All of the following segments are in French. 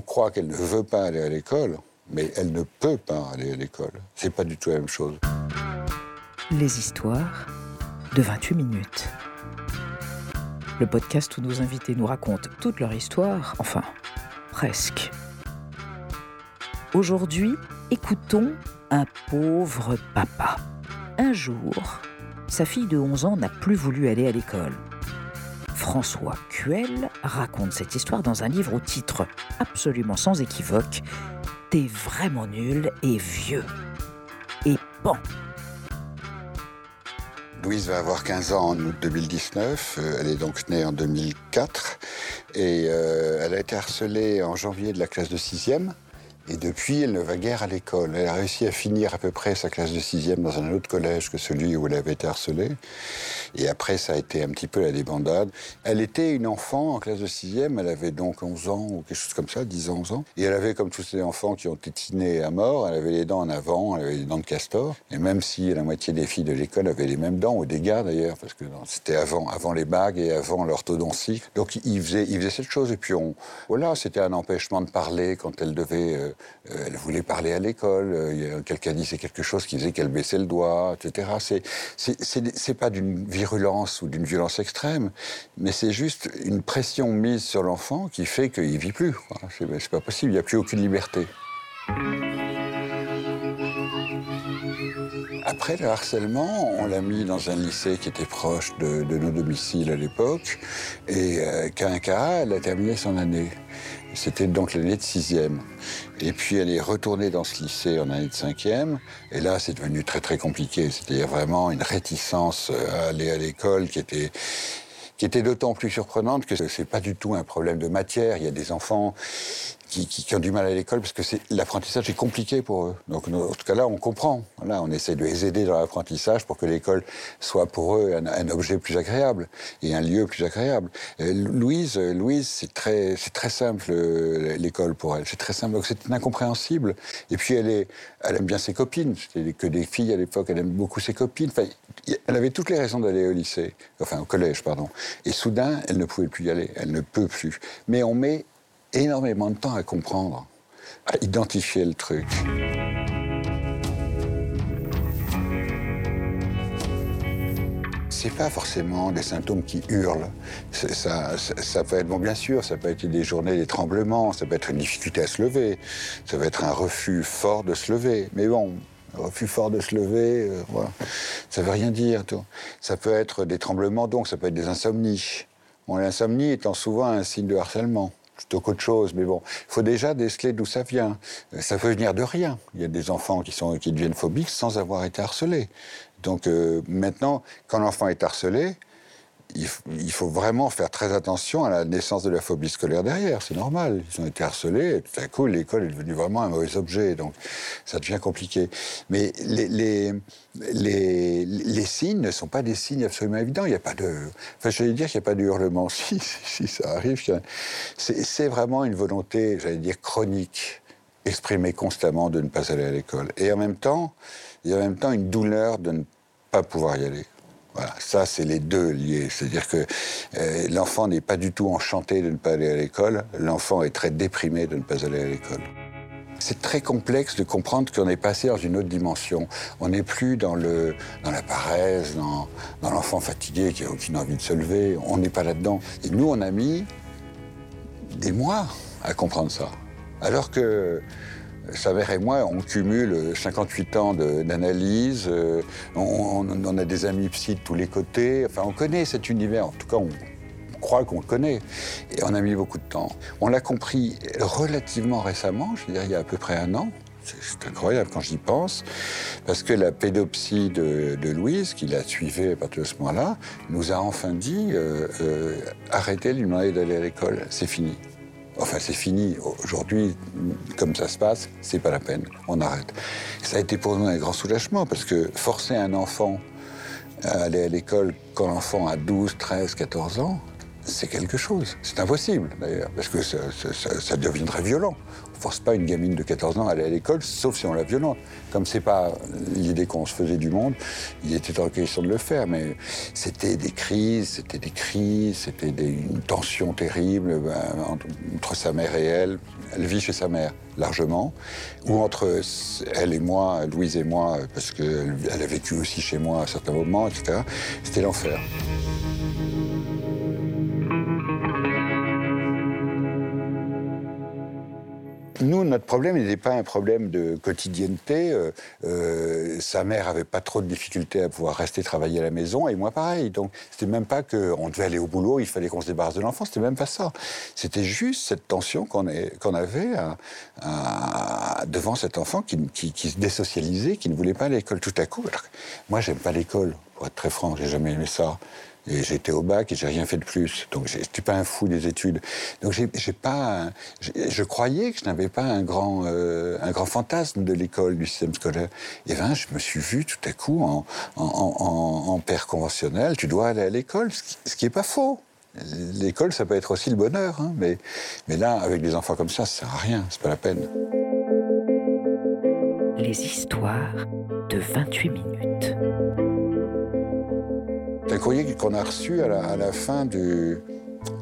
on croit qu'elle ne veut pas aller à l'école, mais elle ne peut pas aller à l'école. C'est pas du tout la même chose. Les histoires de 28 minutes. Le podcast où nos invités nous racontent toute leur histoire, enfin, presque. Aujourd'hui, écoutons un pauvre papa. Un jour, sa fille de 11 ans n'a plus voulu aller à l'école. François Cuel raconte cette histoire dans un livre au titre absolument sans équivoque T'es vraiment nul et vieux. Et bon. Louise va avoir 15 ans en août 2019. Euh, Elle est donc née en 2004. Et euh, elle a été harcelée en janvier de la classe de 6e. Et depuis, elle ne va guère à l'école. Elle a réussi à finir à peu près sa classe de 6e dans un autre collège que celui où elle avait été harcelée. Et après, ça a été un petit peu la débandade. Elle était une enfant en classe de 6e. Elle avait donc 11 ans ou quelque chose comme ça, 10 ans, 11 ans. Et elle avait, comme tous ces enfants qui ont tétiné à mort, elle avait les dents en avant, elle avait les dents de castor. Et même si la moitié des filles de l'école avaient les mêmes dents, ou des gars d'ailleurs, parce que c'était avant, avant les bagues et avant l'orthodontie. Donc il faisait, il faisait cette chose. Et puis on, voilà, c'était un empêchement de parler quand elle devait. Euh, elle voulait parler à l'école. Euh, Quelqu'un disait quelque chose qui faisait qu'elle baissait le doigt, etc. C'est, pas d'une virulence ou d'une violence extrême, mais c'est juste une pression mise sur l'enfant qui fait qu'il vit plus. C'est, pas possible. Il n'y a plus aucune liberté. Après le harcèlement, on l'a mis dans un lycée qui était proche de, nos domiciles à l'époque. Et euh, elle a terminé son année. C'était donc l'année de sixième. Et puis elle est retournée dans ce lycée en année de cinquième. Et là, c'est devenu très très compliqué. C'est-à-dire vraiment une réticence à aller à l'école qui était qui était d'autant plus surprenante que c'est pas du tout un problème de matière. Il y a des enfants qui, ont du mal à l'école parce que l'apprentissage est compliqué pour eux. Donc, dans ce cas-là, on comprend. Voilà, on essaie de les aider dans l'apprentissage pour que l'école soit pour eux un, objet plus agréable et un lieu plus agréable. Euh, Louise, euh, Louise, c'est très, très simple euh, l'école pour elle. C'est très simple. C'est incompréhensible. Et puis, elle elle aime bien ses copines. C'était que des filles à l'époque. Elle aime beaucoup ses copines. Enfin, elle avait toutes les raisons d'aller au lycée, enfin au collège, pardon. Et soudain, elle ne pouvait plus y aller. Elle ne peut plus. Mais on met énormément de temps à comprendre, à identifier le truc. C'est pas forcément des symptômes qui hurlent. Ça, peut être, bon, bien sûr, ça peut être des journées, des tremblements, ça peut être une difficulté à se lever, ça peut être un refus fort de se lever. Mais bon, refus fort de se lever, euh, voilà. ça veut rien dire. Ça peut être des tremblements, donc ça peut être des insomnies. L'insomnie étant souvent un signe de harcèlement plutôt qu'autre chose. Mais bon, il faut déjà déceler d'où ça vient. Euh, Ça peut venir de rien. Il y a des enfants qui, sont, qui deviennent phobiques sans avoir été harcelés. Donc euh, maintenant, quand l'enfant est harcelé, il, faut vraiment faire très attention à la naissance de la phobie scolaire derrière. C'est normal. Ils ont été harcelés et tout à coup, l'école est devenue vraiment un mauvais objet. Donc, ça devient compliqué. Mais les, signes ne sont pas des signes absolument évidents. Il n'y a pas de. Enfin, j'allais dire qu'il n'y a pas de hurlement. Si, ça arrive, c'est vraiment une volonté, j'allais dire, chronique, exprimée constamment de ne pas aller à l'école. Et en même temps, il y a en même temps une douleur de ne pas pouvoir y aller. Voilà, ça, c'est les deux liés. C'est-à-dire que euh, l'enfant n'est pas du tout enchanté de ne pas aller à l'école, l'enfant est très déprimé de ne pas aller à l'école. C'est très complexe de comprendre qu'on est passé dans une autre dimension. On n'est plus dans, le, dans la paresse, dans, dans l'enfant fatigué qui n'a aucune envie de se lever. On n'est pas là-dedans. Et nous, on a mis des mois à comprendre ça. Alors que sa mère et moi, on cumule 58 ans d'analyse, euh, on, a des amis psy de tous les côtés, enfin on connaît cet univers, en tout cas on, croit qu'on le connaît, et on a mis beaucoup de temps. On l'a compris relativement récemment, je veux dire il y a à peu près un an, c'est incroyable quand j'y pense, parce que la pédopsie de, Louise, qui l'a suivie à partir de ce moment-là, nous a enfin dit euh, euh, arrêtez de lui demander d'aller à l'école, c'est fini. Enfin, c'est fini. Aujourd'hui, comme ça se passe, c'est pas la peine. On arrête. Ça a été pour nous un grand soulagement parce que forcer un enfant à aller à l'école quand l'enfant a 12, 13, 14 ans, c'est quelque chose. C'est impossible, d'ailleurs, parce que ça, deviendrait violent. On ne force pas une gamine de 14 ans à aller à l'école, sauf si on la violente. Comme c'est pas l'idée qu'on se faisait du monde, il était en question de le faire, mais c'était des crises, c'était des cris, c'était une tension terrible ben, entre sa mère et elle. Elle vit chez sa mère, largement, ou entre elle et moi, Louise et moi, parce qu'elle a vécu aussi chez moi à certains moments, etc. C'était l'enfer. Nous, notre problème n'était pas un problème de quotidienneté. Euh, euh, sa mère avait pas trop de difficultés à pouvoir rester travailler à la maison, et moi pareil. Donc, c'était même pas qu'on devait aller au boulot, il fallait qu'on se débarrasse de l'enfant, c'était même pas ça. C'était juste cette tension qu'on avait devant cet enfant qui, se désocialisait, qui ne voulait pas à l'école tout à coup. Alors, moi, j'aime pas l'école, pour être très franc, j'ai jamais aimé ça. Et j'étais au bac et j'ai rien fait de plus. Donc je suis pas un fou des études. Donc j'ai pas. Je croyais que je n'avais pas un grand, euh, un grand fantasme de l'école, du système scolaire. Et ben, je me suis vu tout à coup en, père conventionnel. Tu dois aller à l'école, ce qui n'est pas faux. L'école, ça peut être aussi le bonheur, hein, mais, mais là, avec des enfants comme ça, ça sert à rien, c'est pas la peine. Les histoires de 28 minutes. C'est un courrier qu'on a reçu à la, fin de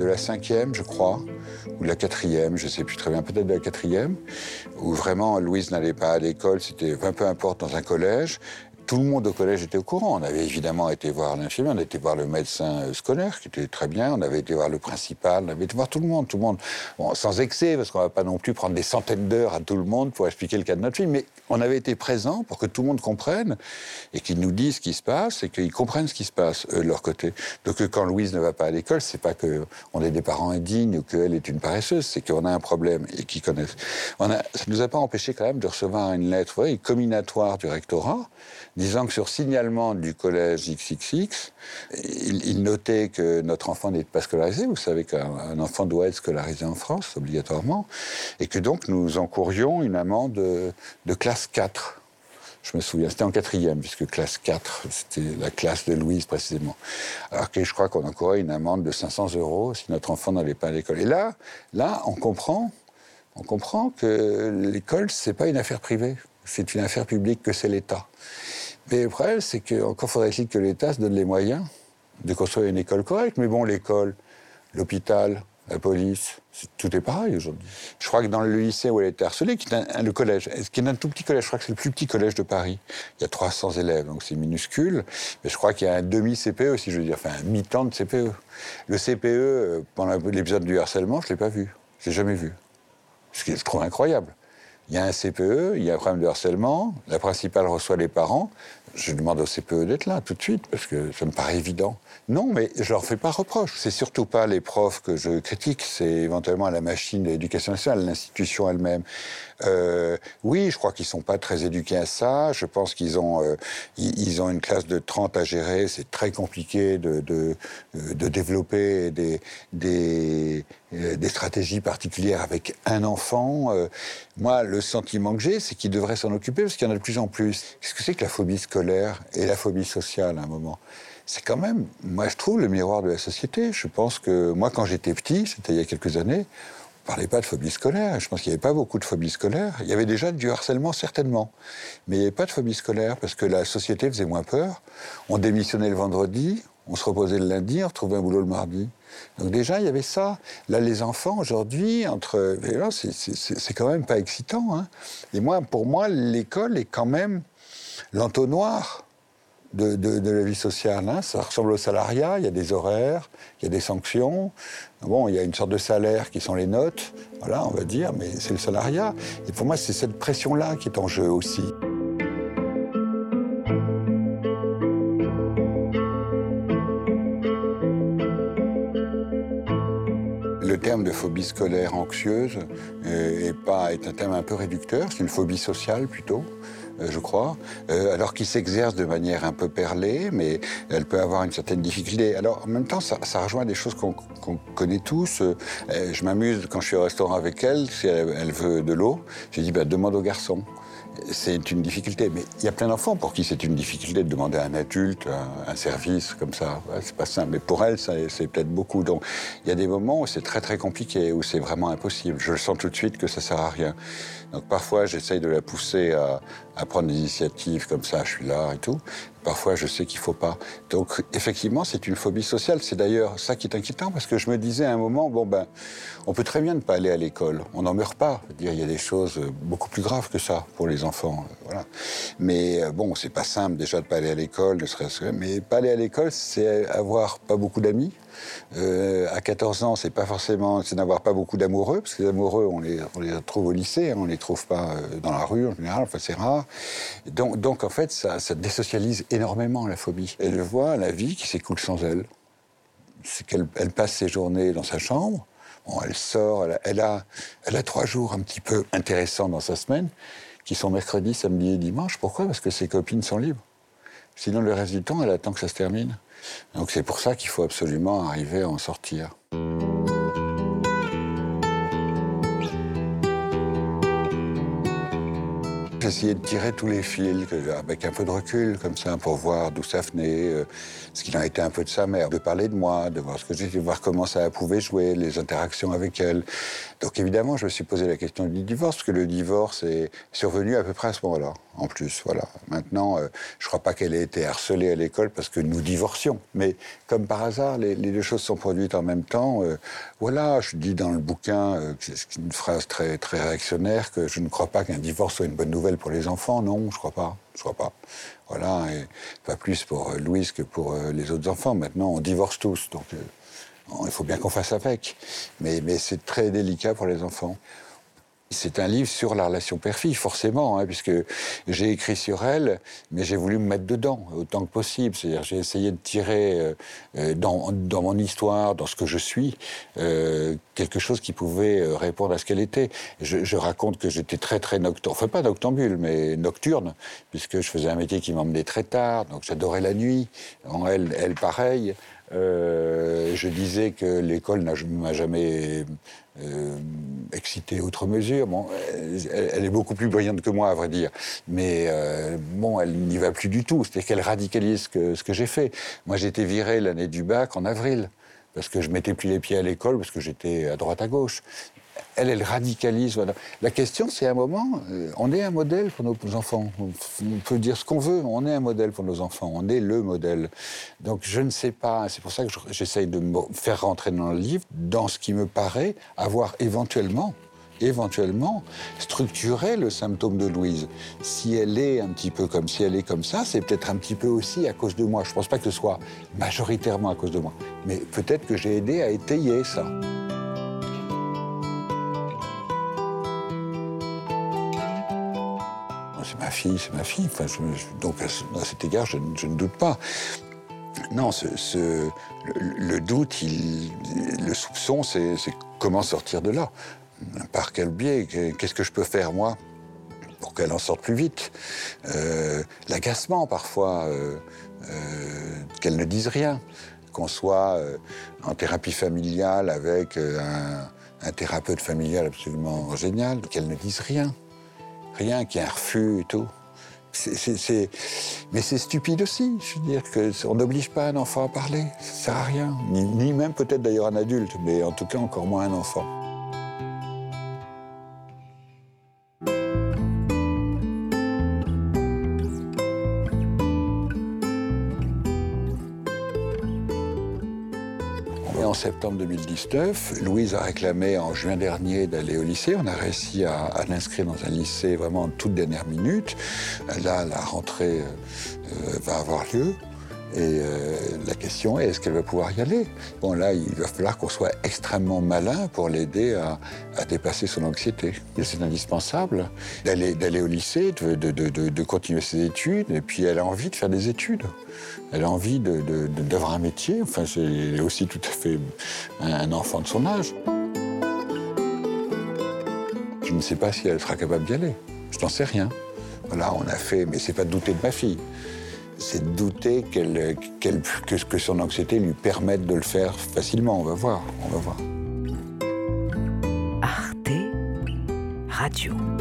la cinquième, je crois, ou de la quatrième, je ne sais plus très bien, peut-être de la quatrième, où vraiment Louise n'allait pas à l'école, c'était un peu importe dans un collège, tout le monde au collège était au courant. On avait évidemment été voir l'infirmière, on a été voir le médecin euh, scolaire, qui était très bien, on avait été voir le principal, on avait été voir tout le monde, tout le monde. sans excès, parce qu'on ne va pas non plus prendre des centaines d'heures à tout le monde pour expliquer le cas de notre fille, mais on avait été présent pour que tout le monde comprenne et qu'ils nous disent ce qui se passe et qu'ils comprennent ce qui se passe, eux, de leur côté. Donc quand Louise ne va pas à l'école, c'est pas qu'on est des parents indignes ou qu'elle est une paresseuse, c'est qu'on a un problème et qu'ils connaissent. Ça ne nous a pas empêché quand même de recevoir une lettre voyez, comminatoire du rectorat disant que sur signalement du collège XXX, il, notait que notre enfant n'était pas scolarisé. Vous savez qu'un enfant doit être scolarisé en France, obligatoirement, et que donc nous encourions une amende de, classe 4. Je me souviens, c'était en quatrième, puisque classe 4, c'était la classe de Louise précisément. Alors que je crois qu'on encourait une amende de 500 euros si notre enfant n'allait pas à l'école. Et là, là, on comprend, on comprend que l'école, c'est pas une affaire privée, c'est une affaire publique que c'est l'État. Mais le problème, c'est qu'encore faudrait-il que l'État se donne les moyens de construire une école correcte. Mais bon, l'école, l'hôpital, la police, tout est pareil aujourd'hui. Je crois que dans le lycée où elle été harcelée, qui est le collège, qui est un tout petit collège, je crois que c'est le plus petit collège de Paris. Il y a 300 élèves, donc c'est minuscule. Mais je crois qu'il y a un demi-CPE, si je veux dire, enfin un mi-temps de CPE. Le CPE, euh, pendant l'épisode du harcèlement, je ne l'ai pas vu. Je l'ai jamais vu. Ce qui est, je trouve incroyable. Il y a un CPE, il y a un problème de harcèlement, la principale reçoit les parents. Je demande au CPE d'être là tout de suite, parce que ça me paraît évident. Non, mais je leur fais pas reproche. C'est surtout pas les profs que je critique, c'est éventuellement la machine de l'éducation nationale, l'institution elle-même. Euh, oui, je crois qu'ils sont pas très éduqués à ça. Je pense qu'ils ont, euh, ont une classe de 30 à gérer. C'est très compliqué de, de, de développer des, des, euh, des, stratégies particulières avec un enfant. Moi, le sentiment que j'ai, c'est qu'ils devraient s'en occuper parce qu'il y en a de plus en plus. Qu'est-ce que c'est que la phobie scolaire? Et la phobie sociale à un moment c'est quand même, moi je trouve, le miroir de la société. Je pense que moi, quand j'étais petit, c'était il y a quelques années, on parlait pas de phobie scolaire. Je pense qu'il n'y avait pas beaucoup de phobie scolaire. Il y avait déjà du harcèlement, certainement. Mais il n'y avait pas de phobie scolaire parce que la société faisait moins peur. On démissionnait le vendredi, on se reposait le lundi, on retrouvait un boulot le mardi. Donc déjà, il y avait ça. Là, les enfants, aujourd'hui, entre... C'est quand même pas excitant. Hein. Et moi, pour moi, l'école est quand même l'entonnoir de, la vie sociale. Hein. Ça ressemble au salariat, il y a des horaires, il y a des sanctions. Bon, il y a une sorte de salaire qui sont les notes, voilà, on va dire, mais c'est le salariat. Et pour moi, c'est cette pression-là qui est en jeu aussi. Le terme de phobie scolaire anxieuse euh, est, pas, est un terme un peu réducteur, c'est une phobie sociale plutôt. Euh, je crois, euh, alors qu'il s'exerce de manière un peu perlée, mais elle peut avoir une certaine difficulté. Alors en même temps, ça, rejoint des choses qu'on connaît tous. Euh, je m'amuse quand je suis au restaurant avec elle, si elle, veut de l'eau, je dis bah, demande au garçon. c'est une difficulté. Mais il y a plein d'enfants pour qui c'est une difficulté de demander à un adulte un, service comme ça. c'est pas simple. Mais pour elle, c'est peut-être beaucoup. Donc il y a des moments où c'est très très compliqué, où c'est vraiment impossible. Je le sens tout de suite que ça sert à rien. Donc parfois, j'essaye de la pousser à, à prendre des initiatives comme ça, je suis là et tout. Parfois, je sais qu'il faut pas. Donc, effectivement, c'est une phobie sociale. C'est d'ailleurs ça qui est inquiétant parce que je me disais à un moment, bon ben, on peut très bien ne pas aller à l'école. On n'en meurt pas. Dire, il y a des choses beaucoup plus graves que ça pour les enfants. Voilà. Mais euh, bon, c'est pas simple déjà de pas aller à l'école, ne serait-ce Mais pas aller à l'école, c'est avoir pas beaucoup d'amis. Euh, à 14 ans, c'est pas forcément, c'est n'avoir pas beaucoup d'amoureux, parce que les amoureux, on les, on trouve au lycée, hein, on les trouve pas euh, dans la rue en général, enfin c'est rare. Donc, en fait, ça, désocialise énormément la phobie. Elle voit la vie qui s'écoule sans elle. C'est qu'elle elle passe ses journées dans sa chambre. Bon, elle sort, elle a trois jours un petit peu intéressants dans sa semaine, qui sont mercredi, samedi et dimanche. Pourquoi? Parce que ses copines sont libres. Sinon, le reste du temps, elle attend que ça se termine. Donc c'est pour ça qu'il faut absolument arriver à en sortir. J'essayais de tirer tous les fils avec un peu de recul, comme ça, pour voir d'où ça venait, euh, ce qu'il en était un peu de sa mère, de parler de moi, de voir ce que j'étais, voir comment ça pouvait jouer, les interactions avec elle. Donc évidemment, je me suis posé la question du divorce, parce que le divorce est survenu à peu près à ce moment-là, en plus. Voilà. Maintenant, euh, je ne crois pas qu'elle ait été harcelée à l'école parce que nous divorcions. Mais comme par hasard, les, deux choses sont produites en même temps. Euh, voilà, je dis dans le bouquin, euh, c'est une phrase très, réactionnaire, que je ne crois pas qu'un divorce soit une bonne nouvelle pour les enfants. Non, je ne crois pas. Je crois pas. Voilà, et pas plus pour Louise que pour les autres enfants. Maintenant, on divorce tous. Donc, il faut bien qu'on fasse avec. Mais, mais c'est très délicat pour les enfants. C'est un livre sur la relation père-fille, forcément, hein, puisque j'ai écrit sur elle, mais j'ai voulu me mettre dedans autant que possible. C'est-à-dire, j'ai essayé de tirer euh, euh, dans, mon histoire, dans ce que je suis, euh, quelque chose qui pouvait répondre à ce qu'elle était. Je, je raconte que j'étais très, très nocturne, enfin pas noctambule, mais nocturne, puisque je faisais un métier qui m'emmenait très tard, donc j'adorais la nuit. En elle, elle pareil. Euh, je disais que l'école m'a jamais euh, excité outre mesure. Elle, est beaucoup plus brillante que moi, à vrai dire. Mais euh, bon, elle n'y va plus du tout. C'est-à-dire qu'elle radicalise ce que j'ai fait. Moi, j'ai été viré l'année du bac en avril parce que je mettais plus les pieds à l'école, parce que j'étais à droite à gauche elle, elle radicalise. La question, c'est un moment, euh, on est un modèle pour nos enfants. On peut dire ce qu'on veut, on est un modèle pour nos enfants. On est le modèle. Donc je ne sais pas, c'est pour ça que j'essaye de me faire rentrer dans le livre, dans ce qui me paraît avoir éventuellement éventuellement structuré le symptôme de Louise. Si elle est un petit peu comme si elle est comme ça, c'est peut-être un petit peu aussi à cause de moi. Je ne pense pas que ce soit majoritairement à cause de moi, mais peut-être que j'ai aidé à étayer ça. Ma fille, c'est ma fille. Donc à, cet égard, je, ne doute pas. Non, le, doute, le soupçon, c'est comment sortir de là. Par quel biais Qu'est-ce que je peux faire, moi, pour qu'elle en sorte plus vite? Euh, L'agacement, parfois, euh, euh, qu'elle ne dise rien. Qu'on soit en thérapie familiale avec un thérapeute familial absolument génial, qu'elle ne dise rien rien, qu'il y ait un refus et tout. Mais c'est stupide aussi. Je veux dire qu'on n'oblige pas un enfant à parler. Ça sert à rien. ni même peut-être d'ailleurs un adulte, mais en tout cas encore moins un enfant. Septembre 2019. Louise a réclamé en juin dernier d'aller au lycée. On a réussi à, l'inscrire dans un lycée vraiment en toute dernière minute. Là, la rentrée euh, va avoir lieu. Et euh, la question est, est-ce qu'elle va pouvoir y aller? Bon, là, il va falloir qu'on soit extrêmement malin pour l'aider à, dépasser son anxiété. C'est indispensable d'aller au lycée, de, continuer ses études, et puis elle a envie de faire des études. Elle a envie d'avoir un métier. Enfin, c'est aussi tout à fait un enfant de son âge. Je ne sais pas si elle sera capable d'y aller. Je n'en sais rien. Voilà, on a fait, mais c'est pas douter de ma fille c'est de douter que, son anxiété lui permette de le faire facilement. On va voir, on va voir. Arte Radio.